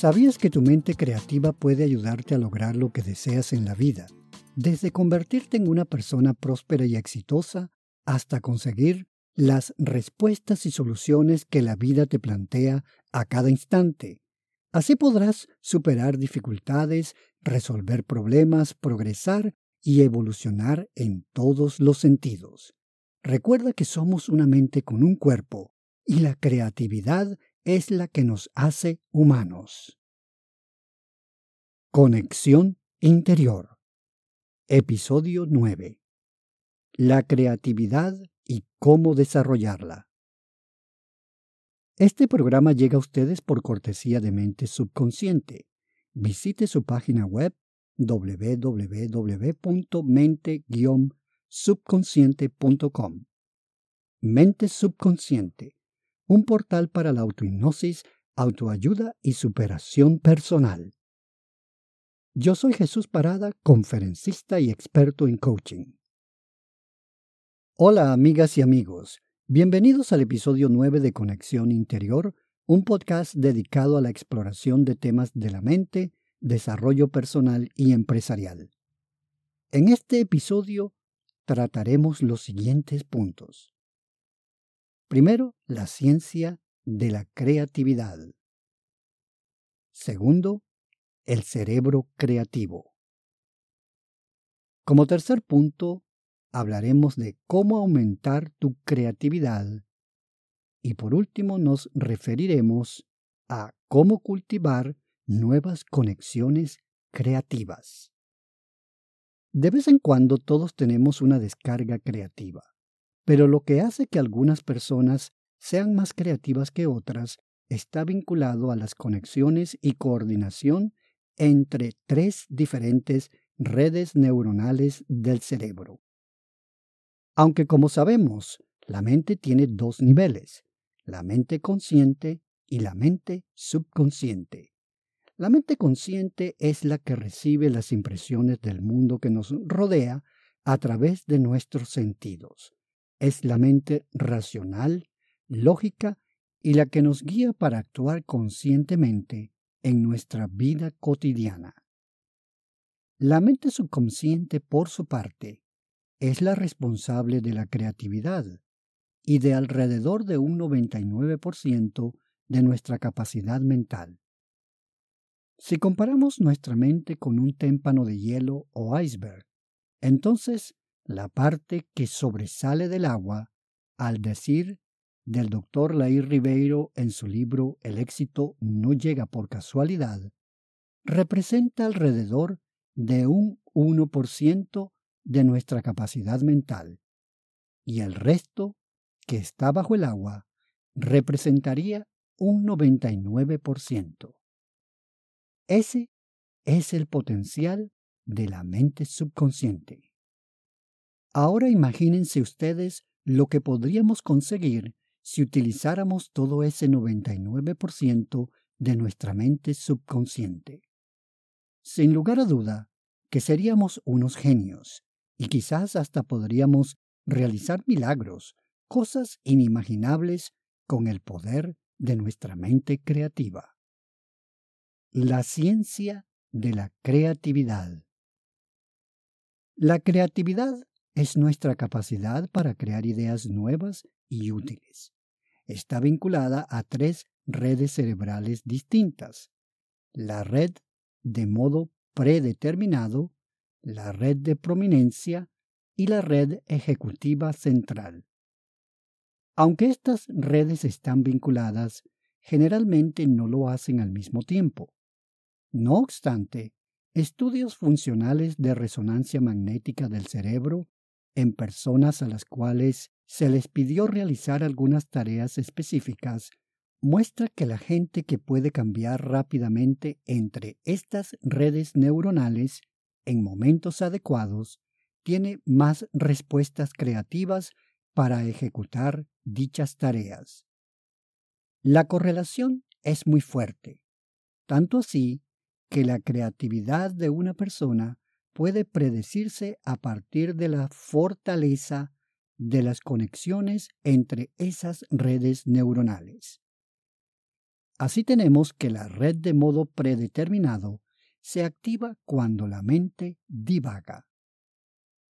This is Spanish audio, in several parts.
¿Sabías que tu mente creativa puede ayudarte a lograr lo que deseas en la vida? Desde convertirte en una persona próspera y exitosa hasta conseguir las respuestas y soluciones que la vida te plantea a cada instante. Así podrás superar dificultades, resolver problemas, progresar y evolucionar en todos los sentidos. Recuerda que somos una mente con un cuerpo y la creatividad es la que nos hace humanos. Conexión interior. Episodio 9. La creatividad y cómo desarrollarla. Este programa llega a ustedes por cortesía de Mente Subconsciente. Visite su página web www.mente-subconsciente.com. Mente Subconsciente, un portal para la autohipnosis, autoayuda y superación personal. Yo soy Jesús Parada, conferencista y experto en coaching. Hola amigas y amigos, bienvenidos al episodio 9 de Conexión Interior, un podcast dedicado a la exploración de temas de la mente, desarrollo personal y empresarial. En este episodio trataremos los siguientes puntos. Primero, la ciencia de la creatividad. Segundo, el cerebro creativo. Como tercer punto, hablaremos de cómo aumentar tu creatividad. Y por último nos referiremos a cómo cultivar nuevas conexiones creativas. De vez en cuando todos tenemos una descarga creativa, pero lo que hace que algunas personas sean más creativas que otras está vinculado a las conexiones y coordinación entre tres diferentes redes neuronales del cerebro. Aunque como sabemos, la mente tiene dos niveles, la mente consciente y la mente subconsciente. La mente consciente es la que recibe las impresiones del mundo que nos rodea a través de nuestros sentidos. Es la mente racional, lógica y la que nos guía para actuar conscientemente en nuestra vida cotidiana. La mente subconsciente, por su parte, es la responsable de la creatividad y de alrededor de un 99% de nuestra capacidad mental. Si comparamos nuestra mente con un témpano de hielo o iceberg, entonces la parte que sobresale del agua, al decir del doctor Lair Ribeiro en su libro El éxito no llega por casualidad, representa alrededor de un 1% de nuestra capacidad mental, y el resto, que está bajo el agua, representaría un 99%. Ese es el potencial de la mente subconsciente. Ahora imagínense ustedes lo que podríamos conseguir si utilizáramos todo ese 99% de nuestra mente subconsciente. Sin lugar a duda, que seríamos unos genios y quizás hasta podríamos realizar milagros, cosas inimaginables con el poder de nuestra mente creativa. La ciencia de la creatividad. La creatividad es nuestra capacidad para crear ideas nuevas y útiles. Está vinculada a tres redes cerebrales distintas. La red de modo predeterminado, la red de prominencia y la red ejecutiva central. Aunque estas redes están vinculadas, generalmente no lo hacen al mismo tiempo. No obstante, estudios funcionales de resonancia magnética del cerebro en personas a las cuales se les pidió realizar algunas tareas específicas muestra que la gente que puede cambiar rápidamente entre estas redes neuronales en momentos adecuados tiene más respuestas creativas para ejecutar dichas tareas. La correlación es muy fuerte, tanto así que la creatividad de una persona puede predecirse a partir de la fortaleza de las conexiones entre esas redes neuronales. Así tenemos que la red de modo predeterminado se activa cuando la mente divaga.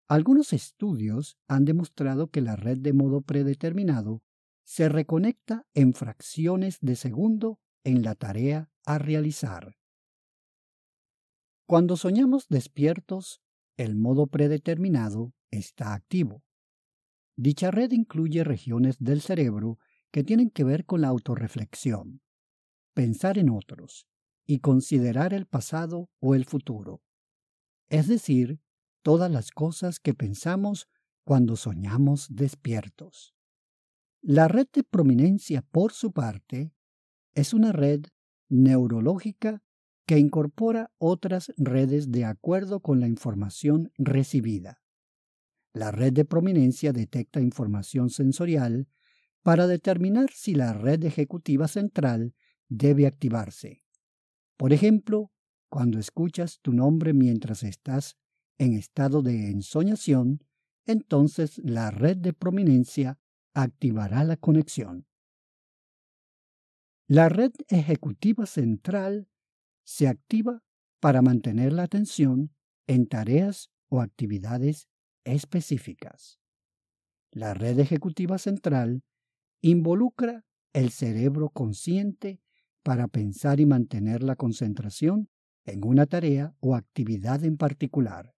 Algunos estudios han demostrado que la red de modo predeterminado se reconecta en fracciones de segundo en la tarea a realizar. Cuando soñamos despiertos, el modo predeterminado está activo. Dicha red incluye regiones del cerebro que tienen que ver con la autorreflexión, pensar en otros y considerar el pasado o el futuro, es decir, todas las cosas que pensamos cuando soñamos despiertos. La red de prominencia, por su parte, es una red neurológica que incorpora otras redes de acuerdo con la información recibida. La red de prominencia detecta información sensorial para determinar si la red ejecutiva central debe activarse. Por ejemplo, cuando escuchas tu nombre mientras estás en estado de ensoñación, entonces la red de prominencia activará la conexión. La red ejecutiva central se activa para mantener la atención en tareas o actividades específicas. La red ejecutiva central involucra el cerebro consciente para pensar y mantener la concentración en una tarea o actividad en particular.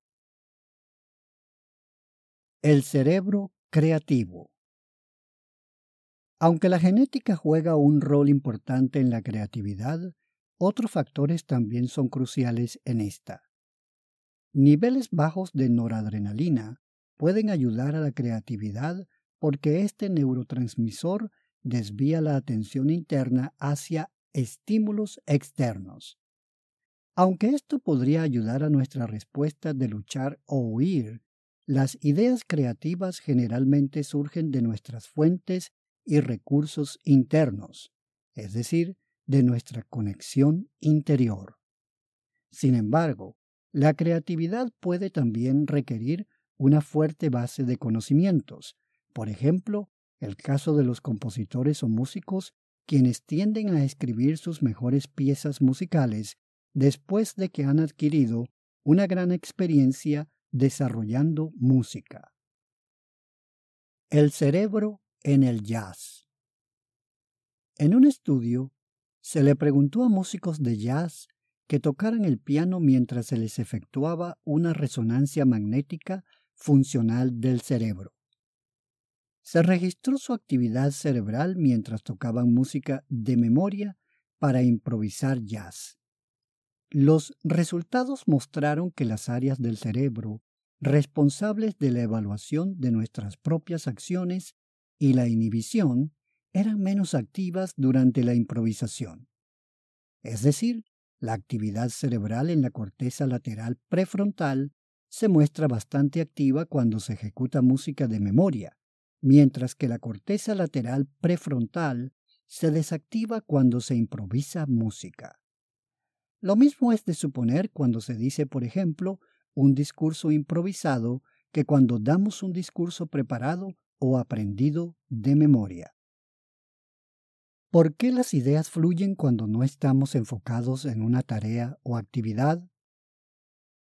El cerebro creativo. Aunque la genética juega un rol importante en la creatividad, otros factores también son cruciales en esta. Niveles bajos de noradrenalina pueden ayudar a la creatividad porque este neurotransmisor desvía la atención interna hacia estímulos externos. Aunque esto podría ayudar a nuestra respuesta de luchar o huir, las ideas creativas generalmente surgen de nuestras fuentes y recursos internos, es decir, de nuestra conexión interior. Sin embargo, la creatividad puede también requerir una fuerte base de conocimientos, por ejemplo, el caso de los compositores o músicos quienes tienden a escribir sus mejores piezas musicales después de que han adquirido una gran experiencia desarrollando música. El cerebro en el jazz. En un estudio, se le preguntó a músicos de jazz que tocaran el piano mientras se les efectuaba una resonancia magnética funcional del cerebro. Se registró su actividad cerebral mientras tocaban música de memoria para improvisar jazz. Los resultados mostraron que las áreas del cerebro responsables de la evaluación de nuestras propias acciones y la inhibición eran menos activas durante la improvisación. Es decir, la actividad cerebral en la corteza lateral prefrontal se muestra bastante activa cuando se ejecuta música de memoria, mientras que la corteza lateral prefrontal se desactiva cuando se improvisa música. Lo mismo es de suponer cuando se dice, por ejemplo, un discurso improvisado que cuando damos un discurso preparado o aprendido de memoria. ¿Por qué las ideas fluyen cuando no estamos enfocados en una tarea o actividad?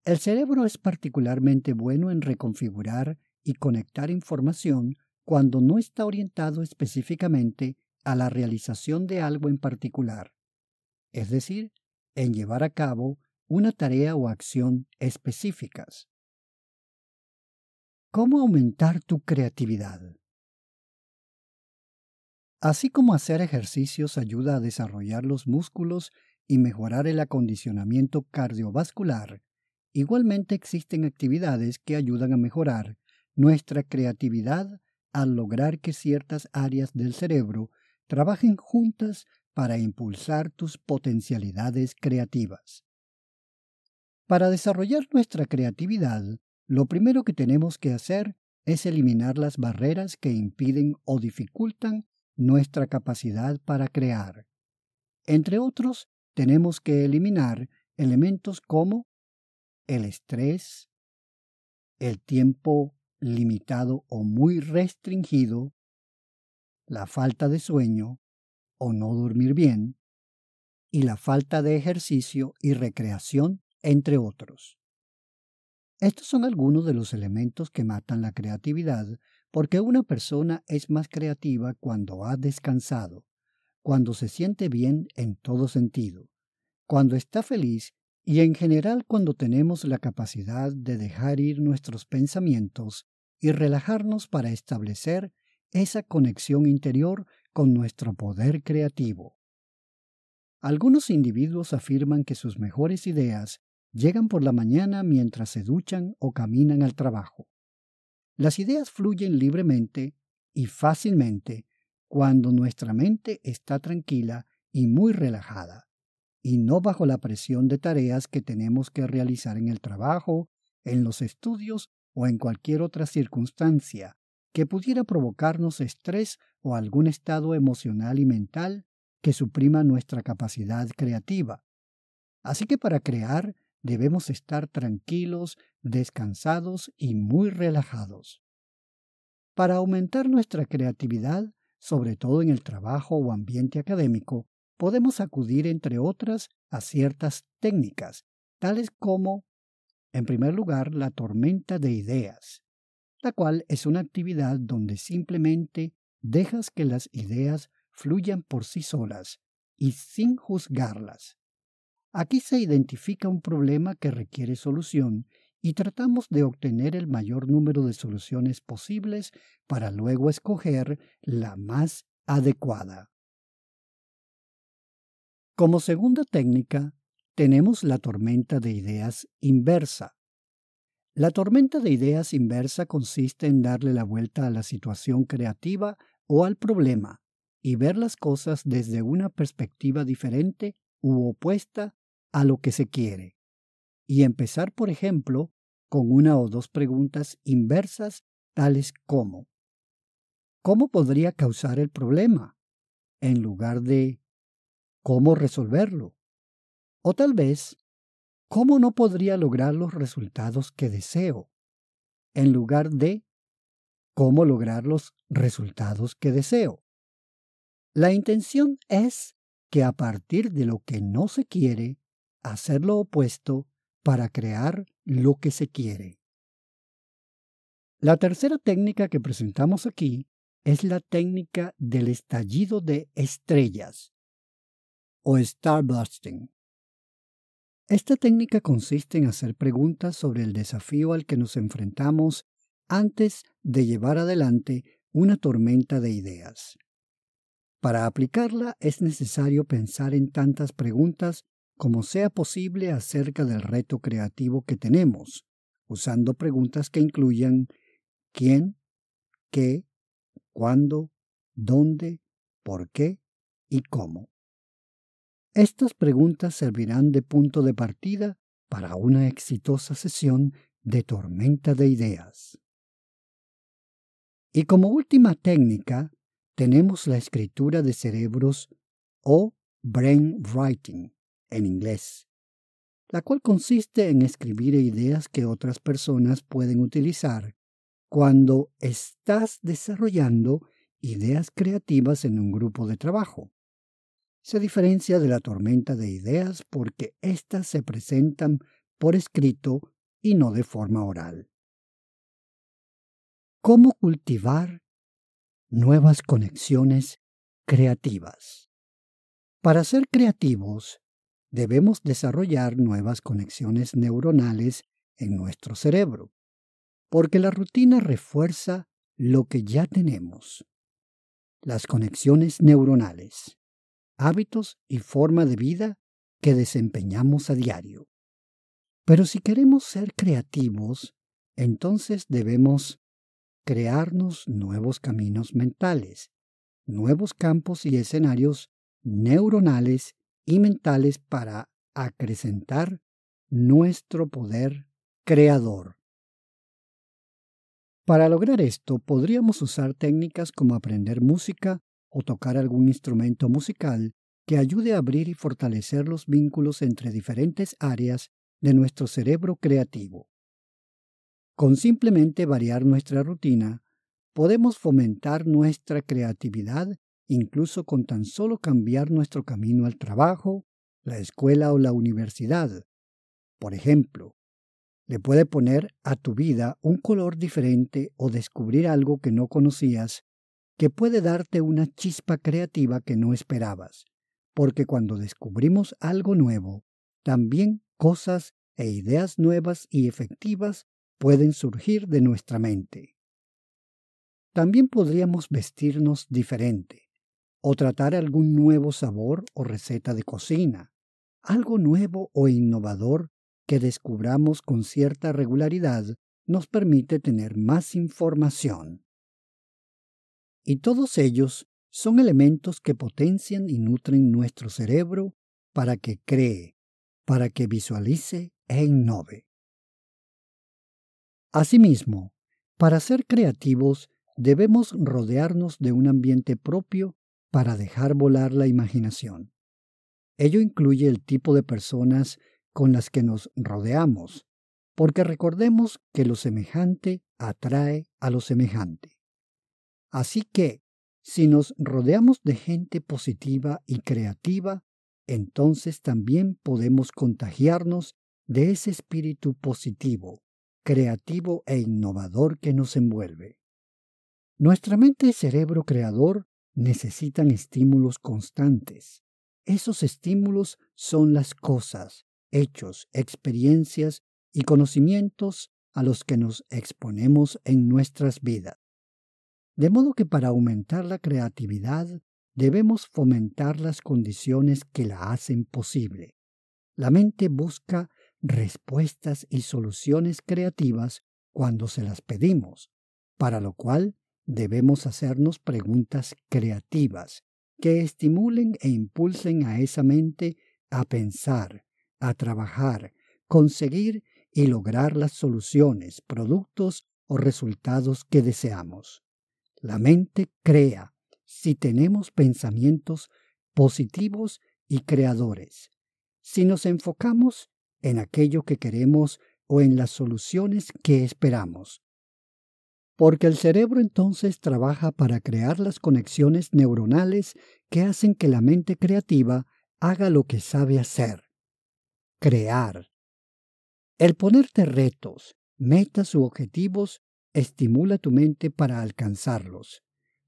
El cerebro es particularmente bueno en reconfigurar y conectar información cuando no está orientado específicamente a la realización de algo en particular, es decir, en llevar a cabo una tarea o acción específicas. ¿Cómo aumentar tu creatividad? Así como hacer ejercicios ayuda a desarrollar los músculos y mejorar el acondicionamiento cardiovascular, igualmente existen actividades que ayudan a mejorar nuestra creatividad al lograr que ciertas áreas del cerebro trabajen juntas para impulsar tus potencialidades creativas. Para desarrollar nuestra creatividad, lo primero que tenemos que hacer es eliminar las barreras que impiden o dificultan nuestra capacidad para crear. Entre otros, tenemos que eliminar elementos como el estrés, el tiempo limitado o muy restringido, la falta de sueño o no dormir bien, y la falta de ejercicio y recreación, entre otros. Estos son algunos de los elementos que matan la creatividad, porque una persona es más creativa cuando ha descansado, cuando se siente bien en todo sentido, cuando está feliz y en general cuando tenemos la capacidad de dejar ir nuestros pensamientos y relajarnos para establecer esa conexión interior con nuestro poder creativo. Algunos individuos afirman que sus mejores ideas llegan por la mañana mientras se duchan o caminan al trabajo. Las ideas fluyen libremente y fácilmente cuando nuestra mente está tranquila y muy relajada, y no bajo la presión de tareas que tenemos que realizar en el trabajo, en los estudios o en cualquier otra circunstancia que pudiera provocarnos estrés o algún estado emocional y mental que suprima nuestra capacidad creativa. Así que para crear debemos estar tranquilos, descansados y muy relajados. Para aumentar nuestra creatividad, sobre todo en el trabajo o ambiente académico, podemos acudir, entre otras, a ciertas técnicas, tales como, en primer lugar, la tormenta de ideas, la cual es una actividad donde simplemente dejas que las ideas fluyan por sí solas y sin juzgarlas. Aquí se identifica un problema que requiere solución y tratamos de obtener el mayor número de soluciones posibles para luego escoger la más adecuada. Como segunda técnica, tenemos la tormenta de ideas inversa. La tormenta de ideas inversa consiste en darle la vuelta a la situación creativa o al problema y ver las cosas desde una perspectiva diferente u opuesta a lo que se quiere. Y empezar, por ejemplo, con una o dos preguntas inversas tales como ¿Cómo podría causar el problema? en lugar de ¿Cómo resolverlo? O tal vez ¿Cómo no podría lograr los resultados que deseo? en lugar de ¿Cómo lograr los resultados que deseo? La intención es que a partir de lo que no se quiere, hacer lo opuesto para crear lo que se quiere. La tercera técnica que presentamos aquí es la técnica del estallido de estrellas o starbursting. Esta técnica consiste en hacer preguntas sobre el desafío al que nos enfrentamos antes de llevar adelante una tormenta de ideas. Para aplicarla es necesario pensar en tantas preguntas como sea posible acerca del reto creativo que tenemos, usando preguntas que incluyan quién, qué, cuándo, dónde, por qué y cómo. Estas preguntas servirán de punto de partida para una exitosa sesión de tormenta de ideas. Y como última técnica, tenemos la escritura de cerebros o brain writing en inglés, la cual consiste en escribir ideas que otras personas pueden utilizar cuando estás desarrollando ideas creativas en un grupo de trabajo. Se diferencia de la tormenta de ideas porque éstas se presentan por escrito y no de forma oral. ¿Cómo cultivar nuevas conexiones creativas? Para ser creativos, debemos desarrollar nuevas conexiones neuronales en nuestro cerebro, porque la rutina refuerza lo que ya tenemos. Las conexiones neuronales, hábitos y forma de vida que desempeñamos a diario. Pero si queremos ser creativos, entonces debemos crearnos nuevos caminos mentales, nuevos campos y escenarios neuronales y mentales para acrecentar nuestro poder creador. Para lograr esto podríamos usar técnicas como aprender música o tocar algún instrumento musical que ayude a abrir y fortalecer los vínculos entre diferentes áreas de nuestro cerebro creativo. Con simplemente variar nuestra rutina, podemos fomentar nuestra creatividad incluso con tan solo cambiar nuestro camino al trabajo, la escuela o la universidad. Por ejemplo, le puede poner a tu vida un color diferente o descubrir algo que no conocías que puede darte una chispa creativa que no esperabas, porque cuando descubrimos algo nuevo, también cosas e ideas nuevas y efectivas pueden surgir de nuestra mente. También podríamos vestirnos diferente, o tratar algún nuevo sabor o receta de cocina, algo nuevo o innovador que descubramos con cierta regularidad nos permite tener más información. Y todos ellos son elementos que potencian y nutren nuestro cerebro para que cree, para que visualice e innove. Asimismo, para ser creativos debemos rodearnos de un ambiente propio para dejar volar la imaginación. Ello incluye el tipo de personas con las que nos rodeamos, porque recordemos que lo semejante atrae a lo semejante. Así que, si nos rodeamos de gente positiva y creativa, entonces también podemos contagiarnos de ese espíritu positivo, creativo e innovador que nos envuelve. Nuestra mente y cerebro creador necesitan estímulos constantes. Esos estímulos son las cosas, hechos, experiencias y conocimientos a los que nos exponemos en nuestras vidas. De modo que para aumentar la creatividad debemos fomentar las condiciones que la hacen posible. La mente busca respuestas y soluciones creativas cuando se las pedimos, para lo cual debemos hacernos preguntas creativas que estimulen e impulsen a esa mente a pensar, a trabajar, conseguir y lograr las soluciones, productos o resultados que deseamos. La mente crea si tenemos pensamientos positivos y creadores, si nos enfocamos en aquello que queremos o en las soluciones que esperamos. Porque el cerebro entonces trabaja para crear las conexiones neuronales que hacen que la mente creativa haga lo que sabe hacer, crear. El ponerte retos, metas u objetivos estimula tu mente para alcanzarlos,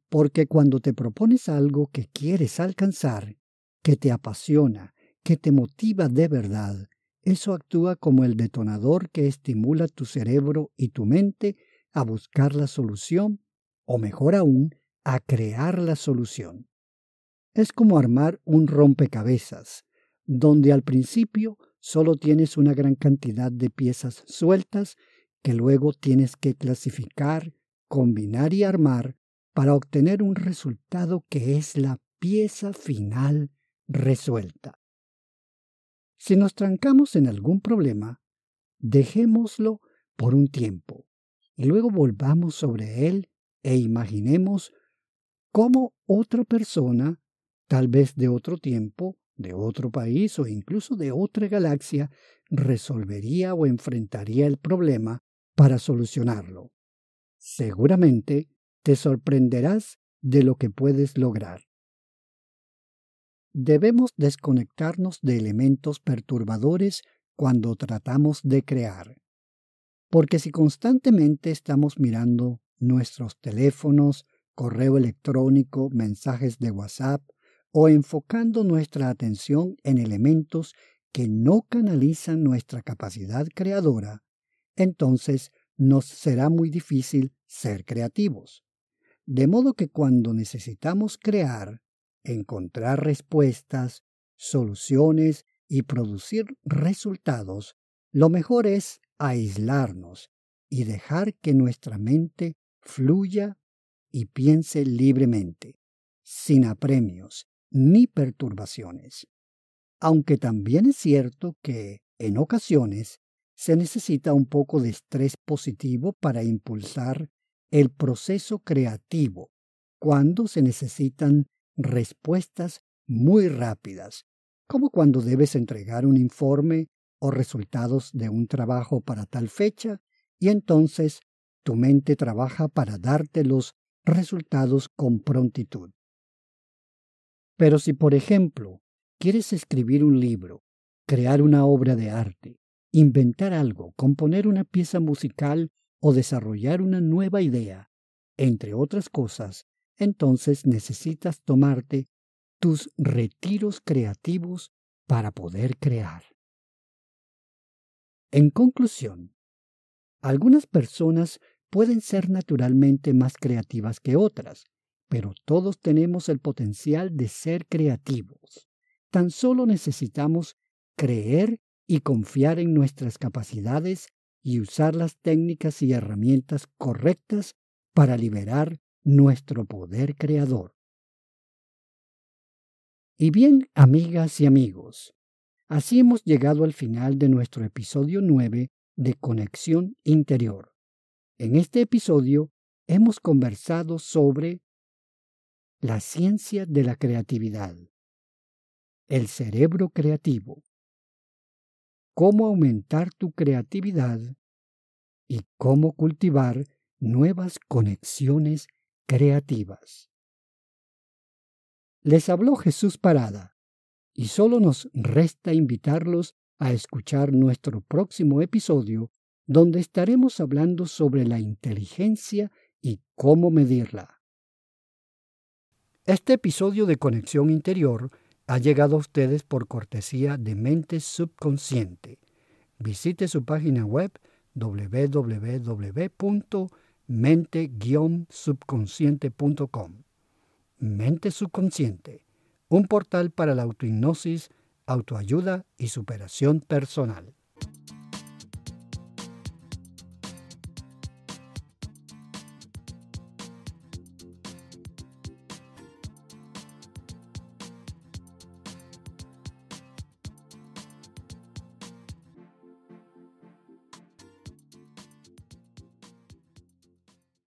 porque cuando te propones algo que quieres alcanzar, que te apasiona, que te motiva de verdad, eso actúa como el detonador que estimula tu cerebro y tu mente a buscar la solución, o mejor aún, a crear la solución. Es como armar un rompecabezas, donde al principio solo tienes una gran cantidad de piezas sueltas que luego tienes que clasificar, combinar y armar para obtener un resultado que es la pieza final resuelta. Si nos trancamos en algún problema, dejémoslo por un tiempo y luego volvamos sobre él e imaginemos cómo otra persona, tal vez de otro tiempo, de otro país o incluso de otra galaxia resolvería o enfrentaría el problema para solucionarlo. Seguramente te sorprenderás de lo que puedes lograr. Debemos desconectarnos de elementos perturbadores cuando tratamos de crear. Porque si constantemente estamos mirando nuestros teléfonos, correo electrónico, mensajes de WhatsApp, o enfocando nuestra atención en elementos que no canalizan nuestra capacidad creadora, entonces nos será muy difícil ser creativos. De modo que cuando necesitamos crear, encontrar respuestas, soluciones y producir resultados, lo mejor es aislarnos y dejar que nuestra mente fluya y piense libremente, sin apremios, ni perturbaciones. Aunque también es cierto que, en ocasiones, se necesita un poco de estrés positivo para impulsar el proceso creativo, cuando se necesitan respuestas muy rápidas, como cuando debes entregar un informe o resultados de un trabajo para tal fecha, y entonces tu mente trabaja para darte los resultados con prontitud. Pero si, por ejemplo, ¿Quieres escribir un libro, crear una obra de arte, inventar algo, componer una pieza musical o desarrollar una nueva idea, entre otras cosas, entonces necesitas tomarte tus retiros creativos para poder crear. En conclusión, algunas personas pueden ser naturalmente más creativas que otras, pero todos tenemos el potencial de ser creativos. Tan solo necesitamos creer y confiar en nuestras capacidades y usar las técnicas y herramientas correctas para liberar nuestro poder creador. Y bien, amigas y amigos, así hemos llegado al final de nuestro episodio 9 de Conexión Interior. En este episodio hemos conversado sobre la ciencia de la creatividad, el cerebro creativo, cómo aumentar tu creatividad y cómo cultivar nuevas conexiones creativas. Les habló Jesús Parada y solo nos resta invitarlos a escuchar nuestro próximo episodio donde estaremos hablando sobre la inteligencia y cómo medirla. Este episodio de Conexión Interior ha llegado a ustedes por cortesía de Mente Subconsciente. Visite su página web www.mente-subconsciente.com. Mente Subconsciente, un portal para la autohipnosis, autoayuda y superación personal.